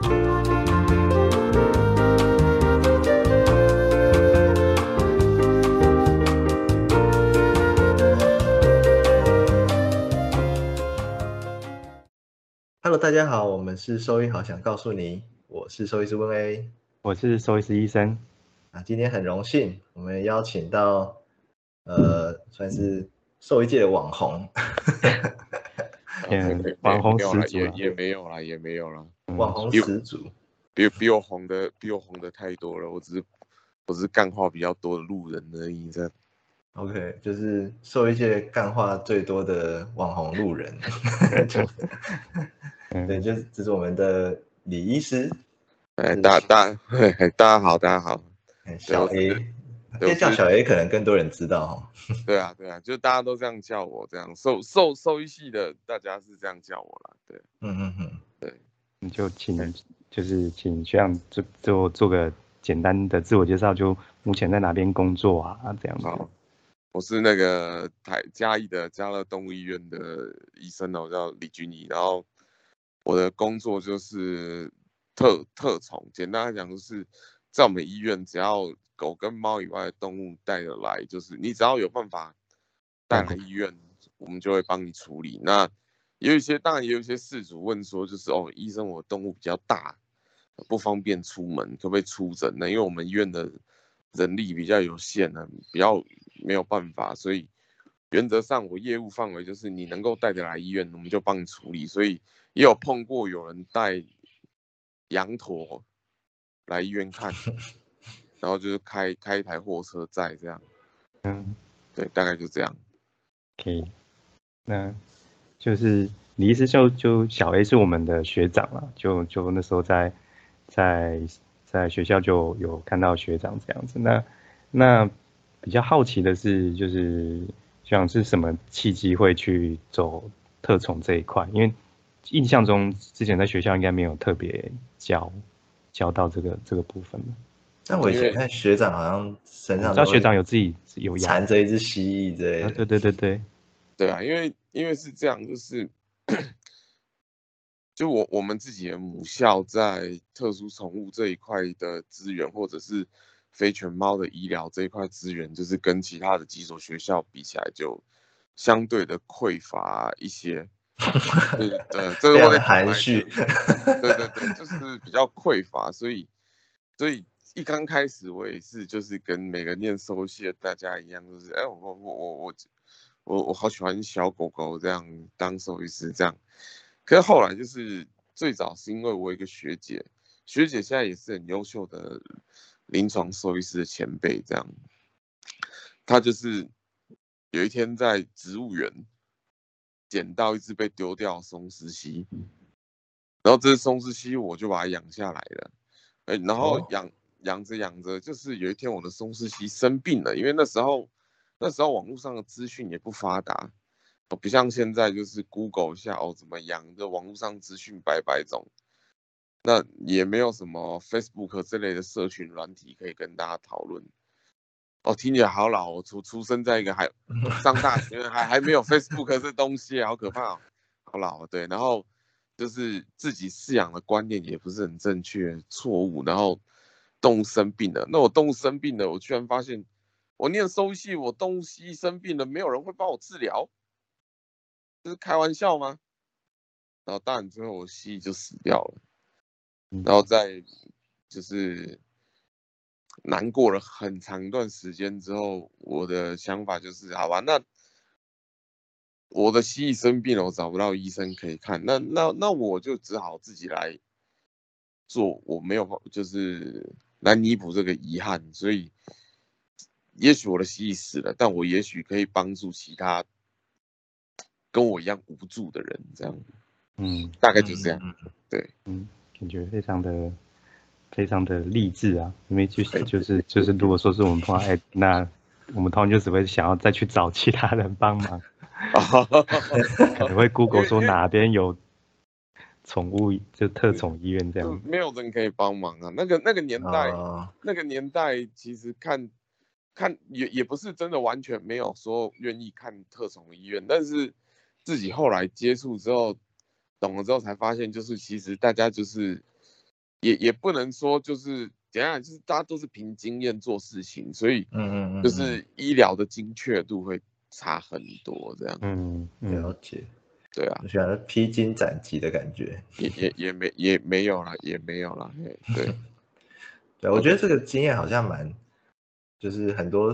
Hello，大家好，我们是兽医好想告诉你，我是兽医师温 A，我是兽医师医生。啊，今天很荣幸，我们邀请到呃，算是兽医界的网红，嗯，网红始祖 也也没有了，也没有啦，网红始祖，比比我红的比我红的太多了，我只是我只是干话比较多的路人而已，这样。OK，就是受一些干话最多的网红路人。对，就是这是我们的李医师。哎，大大，大家好，大家好。小 A，这叫小 A 可能更多人知道哈。对啊，对啊，就大家都这样叫我，这样兽兽兽医系的大家是这样叫我啦。对，嗯嗯你就请，就是请学长做做做个简单的自我介绍，就目前在哪边工作啊？这样子。我是那个台嘉义的嘉乐动物医院的医生哦，我叫李君怡，然后。我的工作就是特特宠，简单来讲就是在我们医院，只要狗跟猫以外的动物带得来，就是你只要有办法带来医院，我们就会帮你处理。那有一些当然也有一些事主问说，就是哦，医生我动物比较大，不方便出门，可不可以出诊呢？因为我们医院的人力比较有限呢，比较没有办法，所以原则上我业务范围就是你能够带得来医院，我们就帮你处理。所以。也有碰过有人带羊驼来医院看，然后就是开开一台货车载这样，嗯，对，大概就这样。可以，那就是李医师就就小 A 是我们的学长了，就就那时候在在在学校就有看到学长这样子。那那比较好奇的是，就是像是什么契机会去走特宠这一块，因为。印象中之前在学校应该没有特别教教到这个这个部分的。但我以前看学长好像身上，知道学长有自己有缠着一只蜥蜴之类的。对对对对，对啊，因为因为是这样，就是就我我们自己的母校在特殊宠物这一块的资源，或者是非犬猫的医疗这一块资源，就是跟其他的几所学校比起来，就相对的匮乏一些。对对，这个我含蓄。对对对，就是比较匮乏，所以所以一刚开始我也是，就是跟每个念兽系的大家一样，就是哎，我我我我我我好喜欢小狗狗这样当兽医师这样。可是后来就是最早是因为我一个学姐，学姐现在也是很优秀的临床兽医师的前辈这样，她就是有一天在植物园。捡到一只被丢掉松狮蜥，然后这只松狮蜥我就把它养下来了，哎，然后养养着养着，就是有一天我的松狮蜥生病了，因为那时候那时候网络上的资讯也不发达，不像现在就是 Google 一下哦怎么养，的网络上资讯百百种，那也没有什么 Facebook 这类的社群软体可以跟大家讨论。哦，听起来好老。我出出生在一个还 上大学还还没有 Facebook 这东西，好可怕哦，好老。对，然后就是自己饲养的观念也不是很正确，错误。然后动物生病了，那我动物生病了，我居然发现我念收系，我动物蜥生病了，没有人会帮我治疗，这是开玩笑吗？然后当然之后我蜥蜴就死掉了，然后再就是。难过了很长一段时间之后，我的想法就是，好吧，那我的蜥蜴生病了，我找不到医生可以看，那那那我就只好自己来做，我没有就是来弥补这个遗憾，所以也许我的蜥蜴死了，但我也许可以帮助其他跟我一样无助的人，这样，嗯，大概就是这样，对，嗯，感觉非常的。非常的励志啊，因为就是就是就是，如果说是我们碰到哎，那我们通常就只会想要再去找其他人帮忙，可能会 Google 说哪边有宠物就特宠医院这样，没有人可以帮忙啊。那个那个年代，那个年代其实看看也也不是真的完全没有说愿意看特宠医院，但是自己后来接触之后，懂了之后才发现，就是其实大家就是。也也不能说就是怎样，就是大家都是凭经验做事情，所以嗯嗯嗯，就是医疗的精确度会差很多，这样。嗯嗯了解，对啊，我喜欢披荆斩棘的感觉。也也也没也没有啦，也没有啦，嘿对，对，我觉得这个经验好像蛮，就是很多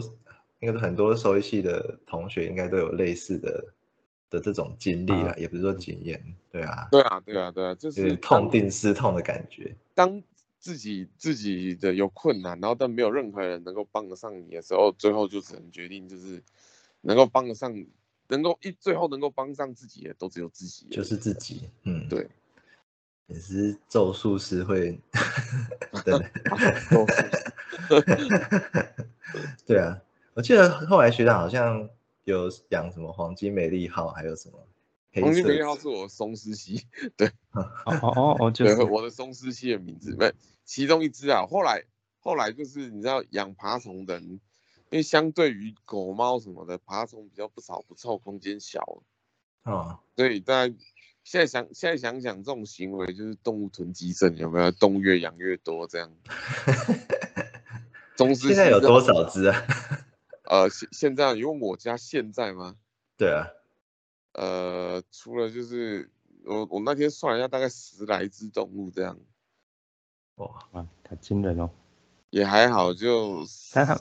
应该是很多兽医系的同学应该都有类似的的这种经历啦，啊也不是说经验，对啊，对啊，对啊，对啊，就是痛定思痛的感觉。当自己自己的有困难，然后但没有任何人能够帮得上你的时候，最后就只能决定就是能够帮得上，能够一最后能够帮上自己的都只有自己，就是自己，嗯，对，也是咒术师会，真的，都 对啊，我记得后来学长好像有养什么黄金美丽号，还有什么黑黄金美丽号是我松狮蜥，对哦哦哦，就对，是我的松狮蜥 的名字，不，其中一只啊。后来后来就是你知道养爬虫的人，因为相对于狗猫什么的，爬虫比较不少不臭，空间小，哦，所以在现在想现在想想，这种行为就是动物囤积症，有没有？动物越养越多这样。中狮现在有多少只啊？呃，现现在因为我家现在吗？对啊，呃，除了就是我我那天算了一下，大概十来只动物这样，哇，啊，太惊人哦。也还好，就但它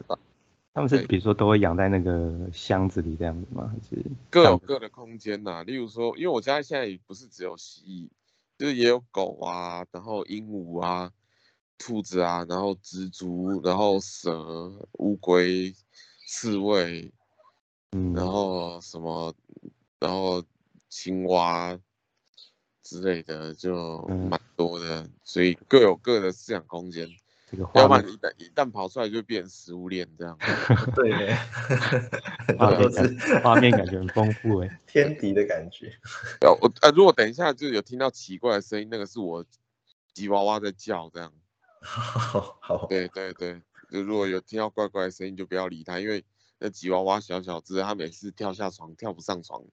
他们是比如说都会养在那个箱子里这样子吗？还是各有各的空间呐、例如说，因为我家现在也不是只有蜥蜴，就是也有狗啊，然后鹦鹉啊、兔子啊，然后蜘蛛，然后蛇、乌龟、刺猬，嗯，然后什么，然后青蛙之类的，就嗯蛮多的，所以各有各的饲养空间。要不然一旦一旦跑出来就变成食物链这样。对 画面多都是感画面感觉很丰富哎。天敌的感觉。呃，我呃，如果等一下就有听到奇怪的声音，那个是我吉娃娃在叫这样。好，好，对对对，就如果有听到怪怪的声音，就不要理他，因为那吉娃娃小小只，它每次跳下床跳不上床，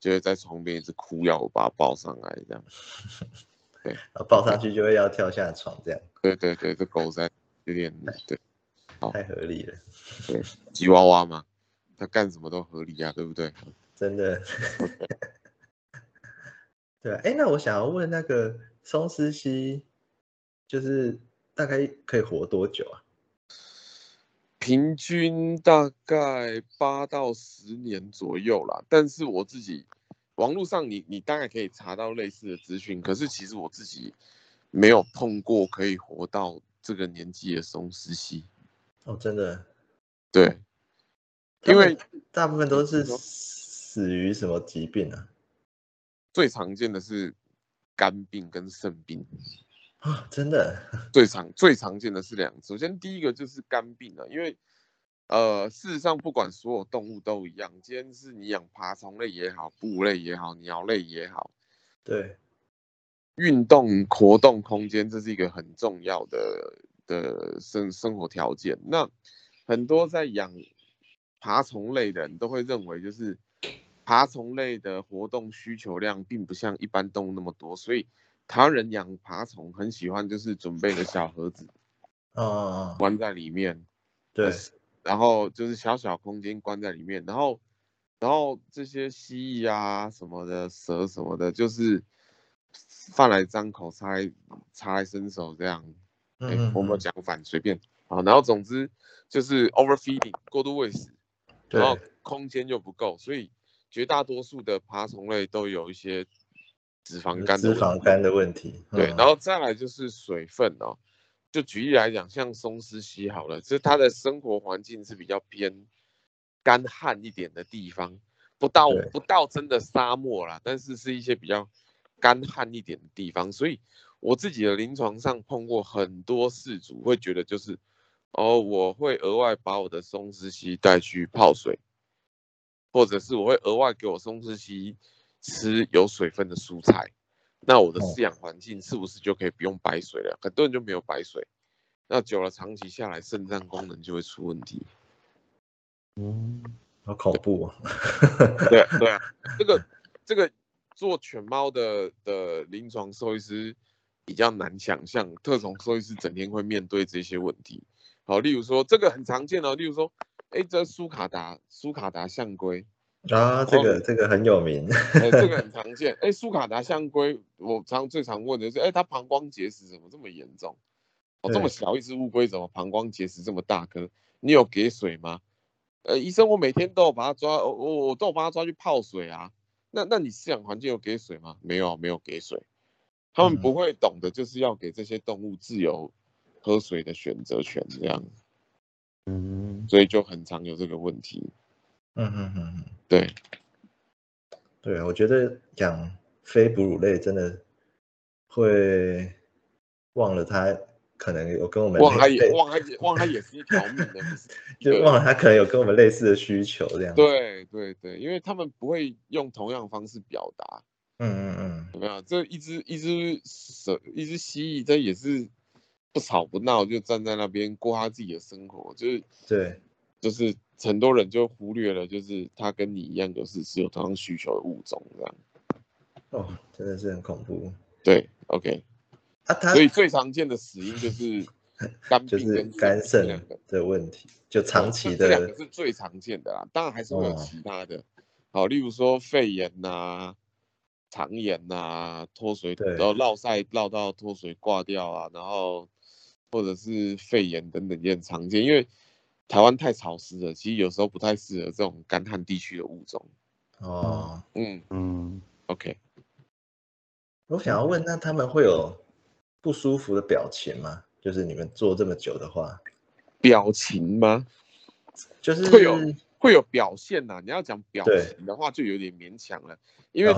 就会在床边一直哭，要我把它抱上来这样。然后 抱上去就会要跳下床，这样对对对，这狗在有点对好太合理了，对，吉娃娃嘛，它干什么都合理啊，对不对？真的。对啊，哎，那我想要问那个松狮蜥，就是大概可以活多久啊？平均大概八到十年左右啦，但是我自己网络上你你大概可以查到类似的资讯，可是其实我自己没有碰过可以活到这个年纪的松狮蜥。哦，真的，对，因为大部分都是死于什么疾病啊？最常见的是肝病跟肾病，啊，真的，最常最常见的是两个。首先第一个就是肝病了，因为呃事实上不管所有动物都一样，今天是你养爬虫类也好，哺乳类也好，鸟类也好。对，运动活动空间，这是一个很重要的的生生活条件。那很多在养爬虫类的人都会认为，就是爬虫类的活动需求量并不像一般动物那么多，所以台湾人养爬虫很喜欢就是准备个小盒子哦哦，哦关在里面，对，然后就是小小空间关在里面，然后然后这些蜥蜴啊什么的，蛇什么的，就是饭来张口，茶来茶来伸手这样。哎、嗯我没有讲反，随便啊。然后总之就是 overfeeding 过度喂食，然后，空间又不够，所以绝大多数的爬虫类都有一些脂肪肝的脂。肪肝的问题，对，嗯然后再来就是水分哦。就举例来讲，像松狮蜥好了，就是它的生活环境是比较偏干旱一点的地方，不到不到真的沙漠啦，但是是一些比较干旱一点的地方。所以我自己的临床上碰过很多事主会觉得就是，哦，我会额外把我的松狮蜥带去泡水，或者是我会额外给我松狮蜥吃有水分的蔬菜。那我的哦饲养环境是不是就可以不用白水了？很多人就没有白水，那久了长期下来，肾脏功能就会出问题。嗯，好恐怖啊，对啊 对啊，这个这个做犬猫的的临床兽医师比较难想象，特种兽医师整天会面对这些问题。好，例如说这个很常见哦，例如说，哎，这苏卡达苏卡达象龟啊，这个这个很有名，哎，这个 很常见。哎，苏卡达象龟，我常最常问的是，哎，它膀胱结石怎么这么严重？哦，这么小一只乌龟，怎么膀胱结石这么大颗？你有给水吗？呃，医生，我每天都有把它抓，我我我都有把它抓去泡水啊。那那你饲养环境有给水吗？没有，没有给水。他们不会懂得，就是要给这些动物自由喝水的选择权，这样。嗯，所以就很常有这个问题。嗯嗯嗯嗯，对，对，我觉得养非哺乳类真的会忘了它。可能有跟我们忘它也忘他也忘它也是一条命的，就忘了它可能有跟我们类似的需求这样。对对对，因为他们不会用同样方式表达。嗯嗯嗯，怎么样？这一只一只蛇，一只蜥蜴，它也是不吵不闹，就站在那边过他自己的生活。就是对，就是很多人就忽略了，就是它跟你一样，就是是有同样需求的物种这样。哦，真的是很恐怖。对，OK。所以最常见的死因就是 肝病跟肝肾的问题，就长期的这两个是最常见的啦。当然还是会有其他的，好，例如说肺炎呐、肠炎呐、脱水，然后落晒落到脱水挂掉啊，然后或者是肺炎等等也很常见。因为台湾太潮湿了，其实有时候不太适合这种干旱地区的物种。哦，嗯嗯，OK。我想要问，那他们会有？不舒服的表情吗？就是你们做这么久的话，表情吗？就是会有会有表现呐。你要讲表情的话，就有点勉强了，因为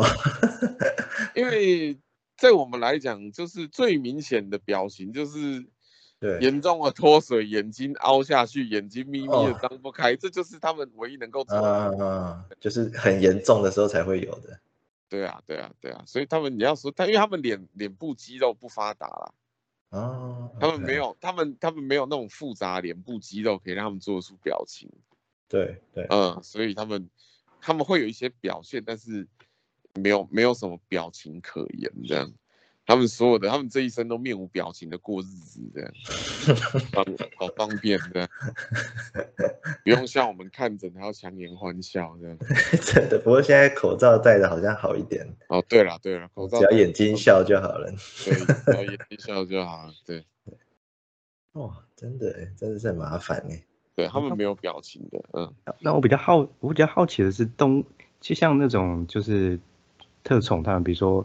因为在我们来讲，就是最明显的表情就是严重的脱水，眼睛凹下去，眼睛眯眯的张不开，这就是他们唯一能够做的，就是很严重的时候才会有的。对啊，对啊，对啊，所以他们你要说他，因为他们脸脸部肌肉不发达啦，哦，他们没有，他们他们没有那种复杂脸部肌肉可以让他们做出表情，对对，嗯，所以他们他们会有一些表现，但是没有没有什么表情可言这样。他们所有的，他们这一生都面无表情的过日子，这样，方好方便的，不用像我们看诊还要强颜欢笑这样。真的，不过现在口罩戴的好像好一点。哦，对了对了，口罩只要眼睛笑就好了。对，只要眼睛笑就好了。对。哦，真的，真的是很麻烦哎。对他们没有表情的，嗯。那我比较好，我比较好奇的是，东就像那种就是特宠，他们比如说。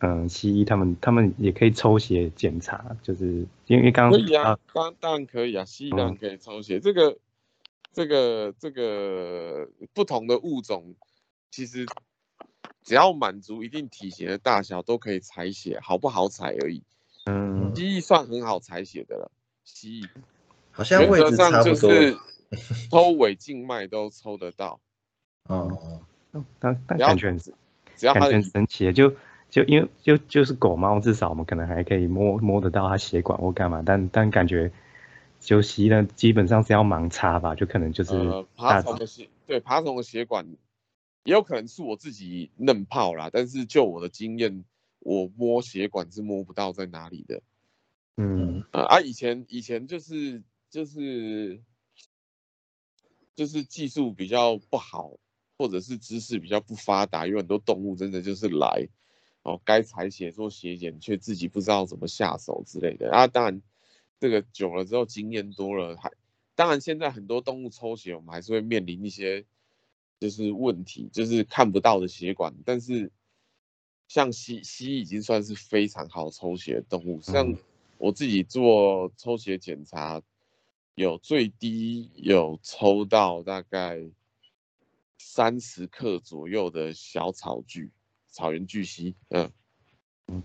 嗯，西医他们他们也可以抽血检查，就是因为刚刚可以啊，当当然可以啊，西医当然可以抽血。这个这个这个不同的物种，其实只要满足一定体型的大小，都可以采血，好不好采而已。嗯，蜥蜴算很好采血的了，蜥蜴好像位置差不多，抽尾静脉都抽得到。哦，那那感觉只要它很神奇，就。就因为就就是狗猫，至少我们可能还可以摸摸得到它血管或干嘛，但但感觉就吸呢，基本上是要盲插吧，就可能就是爬虫的血，对爬虫的血管也有可能是我自己嫩泡啦，但是就我的经验，我摸血管是摸不到在哪里的。嗯啊，以前以前就是就是就是技术比较不好，或者是知识比较不发达，有很多动物真的就是来。哦，该采血做血检，却自己不知道怎么下手之类的啊。当然，这个久了之后经验多了，还当然现在很多动物抽血，我们还是会面临一些就是问题，就是看不到的血管。但是像蜥蜥蜴已经算是非常好抽血的动物，像我自己做抽血检查，有最低有抽到大概三十克左右的小草具。草原巨蜥，嗯嗯，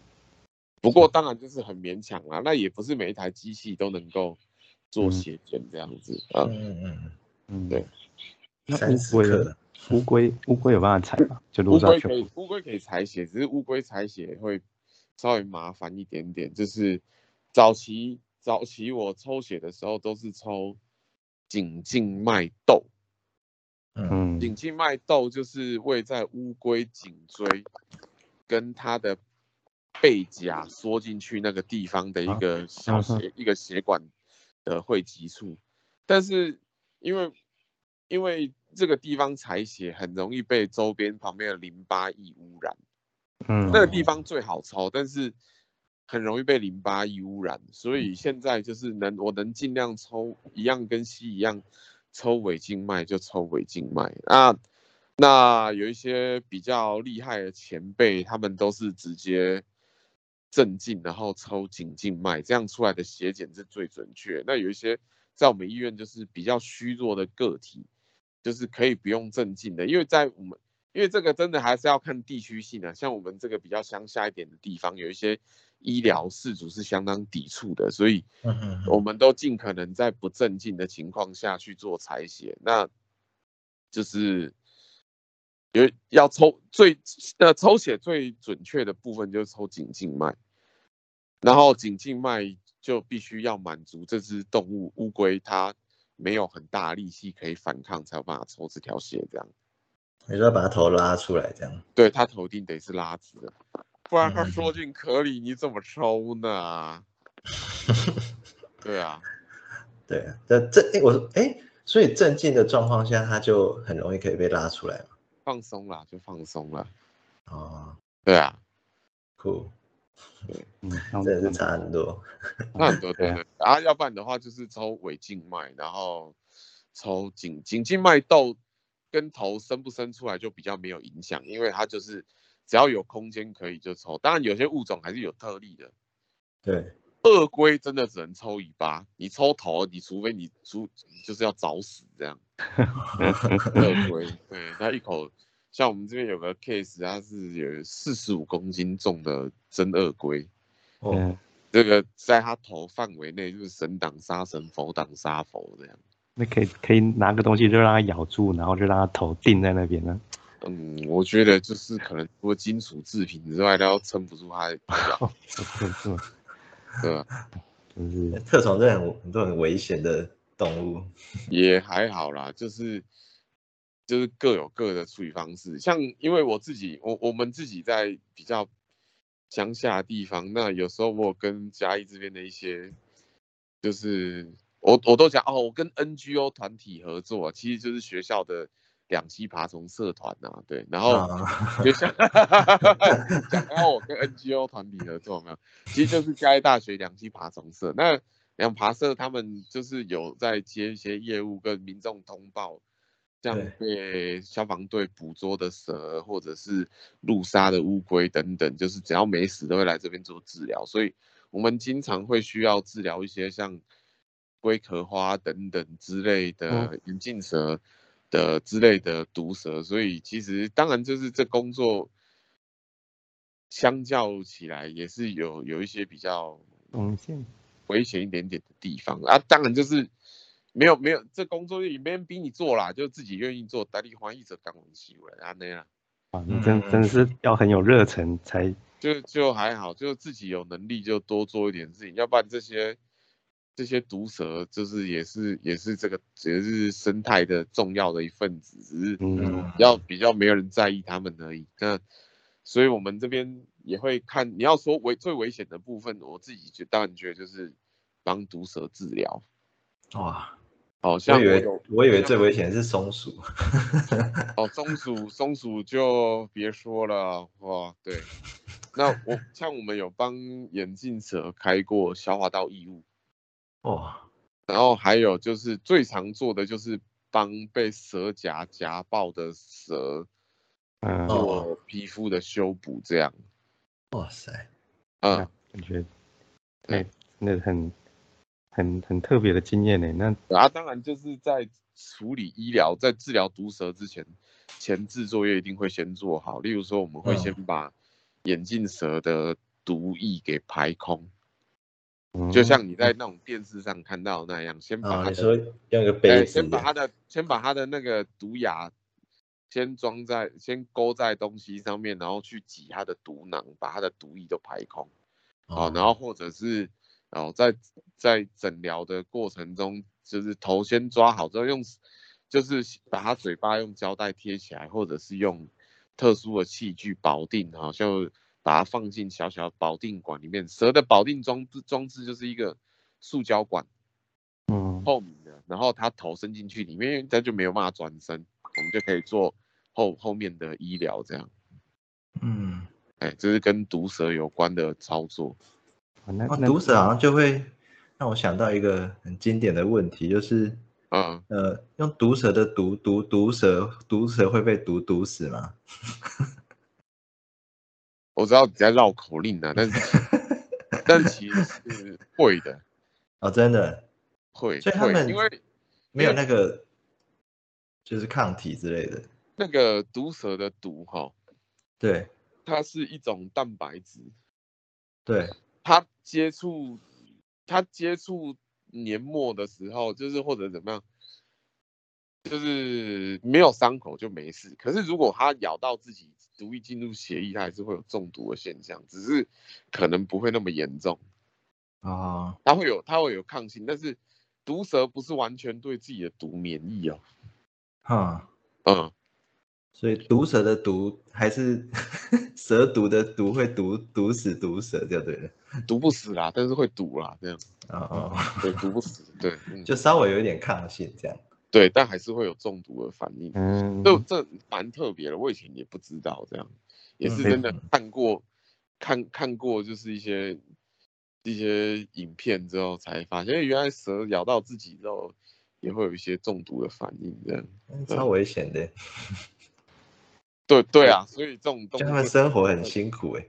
不过当然就是很勉强啦，那也不是每一台机器都能够做血检这样子啊，嗯嗯嗯，对。那乌龟，乌龟乌龟有办法采吗？就乌龟可以，乌龟可以采血，只是乌龟采血会稍微麻烦一点点。就是早期早期我抽血的时候都是抽颈静脉窦。嗯，颈静脉窦就是位在乌龟颈椎跟它的背甲缩进去那个地方的一个小血、一个血管的汇集处，但是因为因为这个地方采血很容易被周边旁边的淋巴液污染，嗯，那个地方最好抽，但是很容易被淋巴液污染，所以现在就是能我能尽量抽一样跟吸一样抽尾静脉就抽尾静脉那那有一些比较厉害的前辈，他们都是直接镇静，然后抽颈静脉，这样出来的血检是最准确。那有一些在我们医院就是比较虚弱的个体，就是可以不用镇静的，因为在我们因为这个真的还是要看地区性的，像我们这个比较乡下一点的地方，有一些医疗事主是相当抵触的，所以我们都尽可能在不镇静的情况下去做采血，那就是有要抽最呃抽血最准确的部分就是抽颈静脉，然后颈静脉就必须要满足这只动物乌龟它没有很大力气可以反抗，才有办法抽这条血这样。你说把它头拉出来这样，对，它头一定得是拉直的，不然它嗯缩进壳里，你怎么抽呢？对啊，对啊，这这哎，我说哎，所以镇静的状况下，它就很容易可以被拉出来嘛。放松啦，就放松了。哦，对啊，酷，嗯，真的是差很多。差很多 对对啊要不然的话就是抽尾静脉，然后抽颈颈静脉窦跟头伸不伸出来就比较没有影响，因为它就是只要有空间可以就抽。当然有些物种还是有特例的，对，鳄龟真的只能抽尾巴，你抽头，你除非你除就是要找死这样。鳄龟，对，它一口，像我们这边有个 case，它是有四十五公斤重的真鳄龟，哦，嗯，这个在它头范围内就是神挡杀神，佛挡杀佛这样。那可以可以拿个东西就让它咬住，然后就让它头定在那边呢。嗯，我觉得就是可能除了金属制品之外，它都撑不住它的 对吧？就是特种这很很多很危险的动物。也还好啦，就是就是各有各的处理方式。像因为我自己，我我们自己在比较乡下的地方，那有时候我跟嘉义这边的一些，就是我我都讲哦，我跟 NGO 团体合作，其实就是学校的两栖爬虫社团呐、对，然后。啊，学校讲到我跟 NGO 团体合作有没有？其实就是嘉义大学两栖爬虫社。那两爬社他们就是有在接一些业务跟民众通报，像对被消防队捕捉的蛇或者是路杀的乌龟等等，就是只要没死都会来这边做治疗。所以我们经常会需要治疗一些像龟壳花等等之类的眼镜蛇。的之类的毒蛇，所以其实当然就是这工作相较起来也是有有一些比较风险。危险一点点的地方啊。当然就是没有没有这工作也没人逼你做啦，就自己愿意做，打理欢喜者干完戏了啊那样，啊，你真真的是要很有热忱才就就还好，就自己有能力就多做一点事情，要不然这些。这些毒蛇就是也是也是这个也是生态的重要的一份子，只是嗯比较没有人在意他们而已。那所以我们这边也会看，你要说危最危险的部分，我自己就当然觉得就是帮毒蛇治疗。哇，好我以为像我有我以为最危险的是松鼠。哦，松鼠松鼠就别说了哇，对。那我像我们有帮眼镜蛇开过消化道异物。哇，然后还有就是最常做的就是帮被蛇夹夹爆的蛇嗯，做皮肤的修补，这样。哇塞，啊，感觉对哎，真的很很很特别的经验呢。那啊，当然就是在处理医疗、在治疗毒蛇之前，前置作业一定会先做好。例如说，我们会先把眼镜蛇的毒液给排空，嗯就像你在那种电视上看到那样，先把他，的你说用个哎，杯子先把它的先把它的那个毒牙先装在先勾在东西上面，然后去挤它的毒囊，把它的毒液都排空。哦，然后或者是哦，在在诊疗的过程中，就是头先抓好之后用，就是把它嘴巴用胶带贴起来，或者是用特殊的器具保定，好、像把它放进小小的保定管里面。蛇的保定装置装置就是一个塑胶管，嗯，透明的，然后它头伸进去里面，它就没有办法转身，我们就可以做后后面的医疗这样。嗯，哎，这是跟毒蛇有关的操作。毒蛇好像就会让我想到一个很经典的问题，就是嗯，呃，用毒蛇的毒毒毒蛇，毒蛇会被毒毒死吗？我知道你在绕口令啊，但是 但其实是会的，哦，真的会会，所以他们因为没有那个就是抗体之类的。那个毒蛇的毒哈，对它是一种蛋白质，对，它接触它接触年末的时候，就是或者怎么样，就是没有伤口就没事。可是如果它咬到自己，毒液进入血液，它还是会有中毒的现象，只是可能不会那么严重。啊，它会有它会有抗性，但是毒蛇不是完全对自己的毒免疫哦。哈，嗯，所以毒蛇的毒还是 蛇毒的毒会毒毒死毒蛇就对了。毒不死啦，但是会毒啦，这样哦哦，对，毒不死，对，嗯，就稍微有一点抗性这样。对，但还是会有中毒的反应。嗯，这这蛮特别的，我以前也不知道这样，也是真的嗯看过，看看过就是一些一些影片之后才发现，原来蛇咬到自己之后也会有一些中毒的反应，这样。嗯超危险的，对对啊，所以这种动就他们生活很辛苦哎。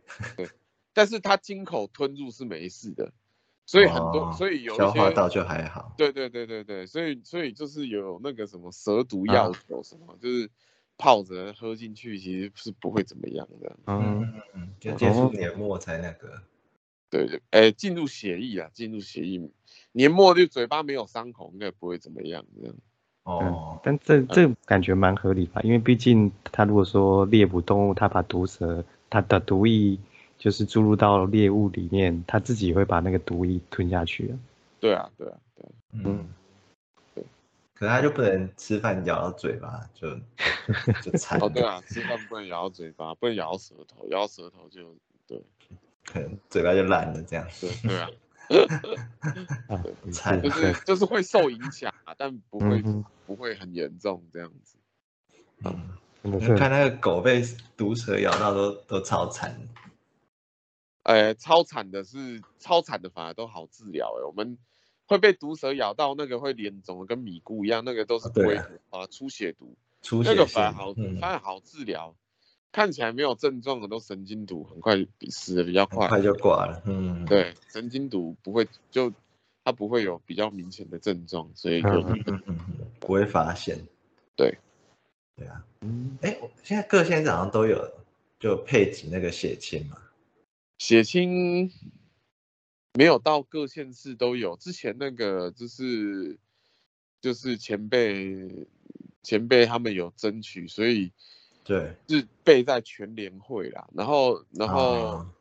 但是它经口吞入是没事的，所以很多，哦所以有些消化道就还好。对对对对对，所以所以就是有那个什么蛇毒啊药酒什么，就是泡着喝进去，其实是不会怎么样的。嗯，嗯嗯，就接触黏膜才那个。对对，哎，进入血液啊，进入血液，年末就嘴巴没有伤口，应该不会怎么样。这样，哦，但这这感觉蛮合理吧？因为毕竟他如果说猎捕动物，他把毒蛇它的毒液就是注入到猎物里面，它自己会把那个毒液吞下去啊。对啊，对啊，对啊，嗯，可是他就不能吃饭咬到嘴巴，就 就惨哦，对，啊，吃饭不能咬到嘴巴，不能咬到舌头，咬到舌头就对可能嘴巴就烂了这样。对对 啊，惨是就是就是会受影响啊，但不会嗯不会很严重这样子。嗯，我看那个狗被毒蛇咬到都都超惨的。呃，超惨的是超惨的反而都好治疗哎，我们会被毒蛇咬到，那个会脸肿的跟米糊一样，那个都是龟啊毒啊出血毒，出血那个反而好，嗯，反而好治疗。看起来没有症状的都神经毒，很快死的比较快。很快就挂了。嗯，对，神经毒不会就它不会有比较明显的症状，所以就嗯嗯嗯不会发现。对，对啊。嗯哎，我现在各县市好像都有就配给那个血清嘛。血清没有到各县市都有，之前那个就是就是前辈前辈他们有争取，所以对，是备在全联会啦。然后然后啊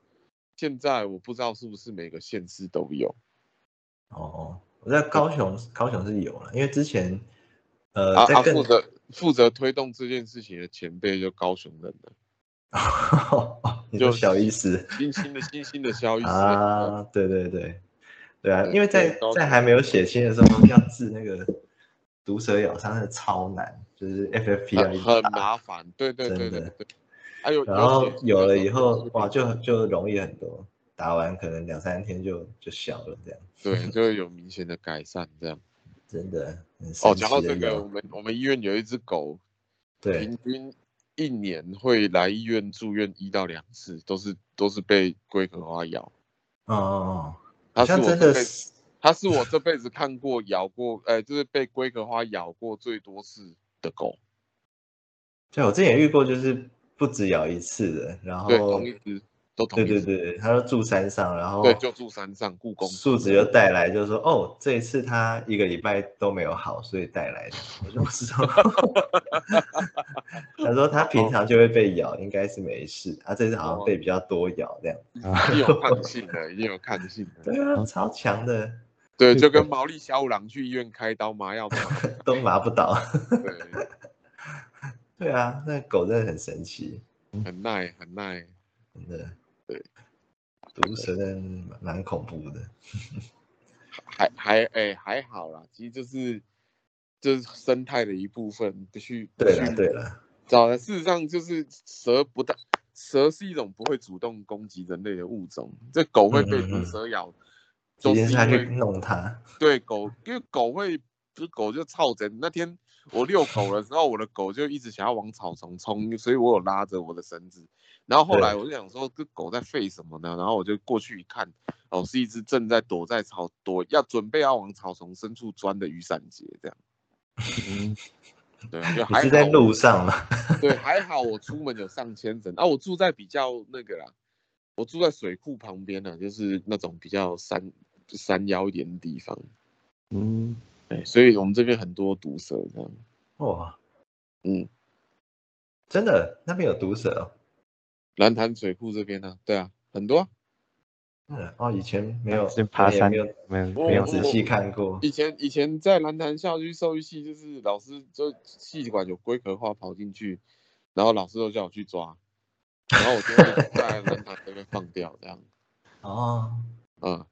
现在我不知道是不是每个县市都有。哦，我在高雄，高雄是有了，因为之前呃啊啊，负责负责推动这件事情的前辈就高雄人了，你就小意思新兴的新兴的小意思啊？对对对，对啊，因为在在还没有写清的时候，要治那个毒蛇咬伤是超难，就是 FFP 要一直很麻烦，对对对对对。还有然后有了以后，哇，就就容易很多，打完可能两三天就就小了，这样对，就会有明显的改善这样。真的很哦，神讲到这个，我们我们医院有一只狗，对平均一年会来医院住院一到两次，都是都是被龟壳花咬。哦哦哦，它是真我这辈子，的是它是我这辈子看过咬过，呃，就是被龟壳花咬过最多次的狗。对我之前也遇过，就是不止咬一次的，然对，后同一只，都同对。对对，他就住山上，然后对，就住山上故宫。树子就带来，就是说哦，这一次他一个礼拜都没有好，所以带来的。我就不知道，他说他平常就会被咬，应该是没事，他这次好像被比较多咬这样。有抗性的，一定有抗性的。对啊，超强的，对，就跟 毛利小五郎去医院开刀麻药都麻不。倒对，对啊，那狗真的很神奇，很耐很耐。真的。对，毒蛇真的蛮蛮恐怖的。还还哎、还好啦，其实就是就是生态的一部分，必须必对了对了，找的。事实上就是蛇不但蛇是一种不会主动攻击人类的物种，这狗会被毒嗯嗯嗯蛇咬，一都定是他去是因为弄它。对狗，因为狗会，就是狗就操人。那天我遛狗的时候，我的狗就一直想要往草丛冲，所以我有拉着我的绳子。然后后来我就想说，这狗在吠什么呢？然后我就过去一看，哦，是一只正在躲在草躲要准备要往草丛深处钻的雨伞节，这样。嗯，对，就 还是在路上嘛？对，还好我出门有上千层啊，我住在比较那个啦，我住在水库旁边呢，就是那种比较山山腰一点的地方。嗯，对，所以我们这边很多毒蛇这样。哇，嗯，真的那边有毒蛇哦。蓝潭水库这边呢、对啊，很多啊。嗯哦，以前没有，是爬山没有没有我没有我仔细看过。以前以前在蓝潭校区兽医系，就是老师就系馆有龟壳化跑进去，然后老师都叫我去抓，然后我就会在蓝潭这边放掉这样。哦，嗯，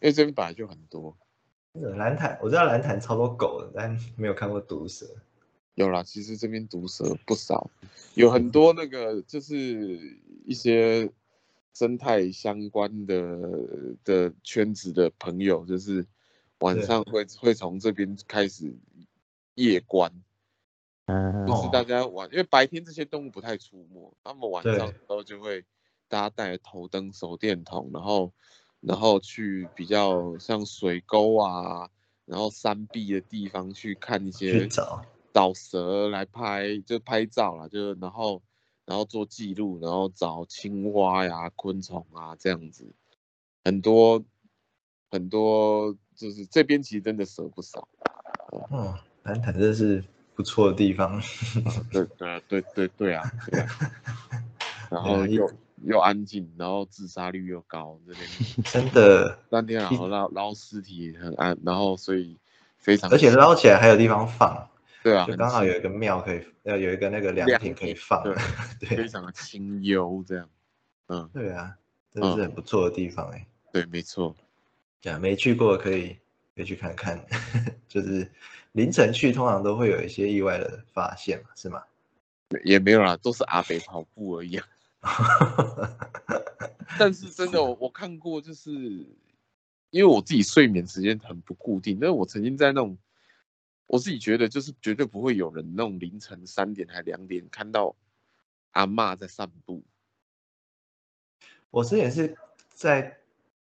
因为这边本来就很多。蓝潭我知道蓝潭超多狗的，但没有看过毒蛇。有啦，其实这边毒蛇不少，有很多那个就是一些生态相关的的圈子的朋友，就是晚上会会从这边开始夜观，嗯就是哦。大家晚，因为白天这些动物不太出没，他们晚对。上的时候就会大家带着头灯、手电筒，然后然后去比较像水沟啊，然后山壁的地方去看一些去找，找蛇来拍，就拍照啦，就然后然后做记录，然后找青蛙呀、昆虫啊这样子，很多很多，就是这边其实真的蛇不少。嗯，南坦真的是不错的地方。对对啊对对对啊，对啊然 后又又安静，然后自杀率又高，这边 真的，三天然后捞捞尸体很安，然后所以非常而且捞起来还有地方放，对啊，就刚好有一个庙可以，呃，有一个那个凉凉亭可以放。对对非常的清幽这样，嗯，对啊，真的是很不错的地方哎。对，没错。对啊，没去过可以可以去看看，就是凌晨去通常都会有一些意外的发现嘛，是吗？也没有啦，都是阿北跑步而已、啊。但是真的，我我看过，就是因为我自己睡眠时间很不固定，但是我曾经在那种，我自己觉得就是绝对不会有人那种凌晨三点还两点看到阿嬷在散步。我之前是在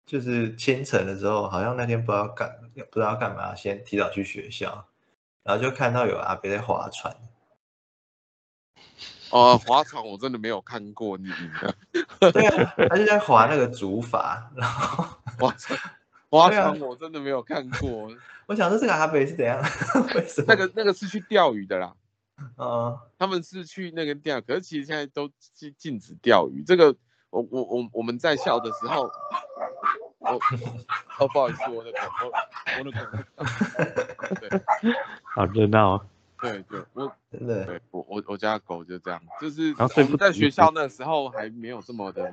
就是清晨的时候，好像那天不知道干不知道干嘛，先提早去学校，然后就看到有阿伯在划船，哦、划船我真的没有看过你的对啊，他就在划那个竹筏，然后划船，划对啊船我真的没有看过。我想说这个阿北是怎样？为什么？那个那个是去钓鱼的啦。嗯，他们是去那个钓，可是其实现在都禁禁止钓鱼。这个我我我我们在校的时候，我哦不好意思，我的狗我我的狗，对 好热闹哦。对对，我真的，对我我我家的狗就这样，就是然后在着学校那时候还没有这么的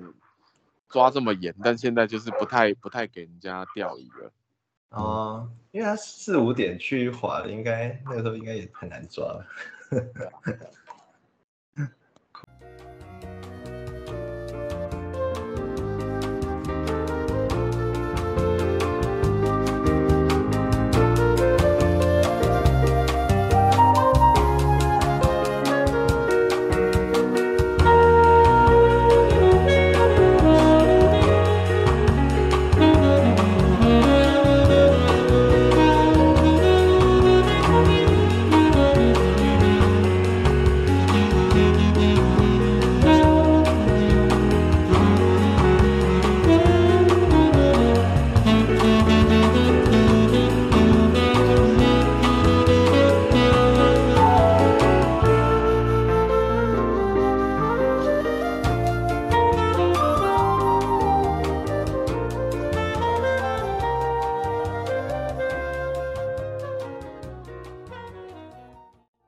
抓这么严，但现在就是不太不太给人家钓鱼了。哦，因为他四五点去划，应该那个时候应该也很难抓了。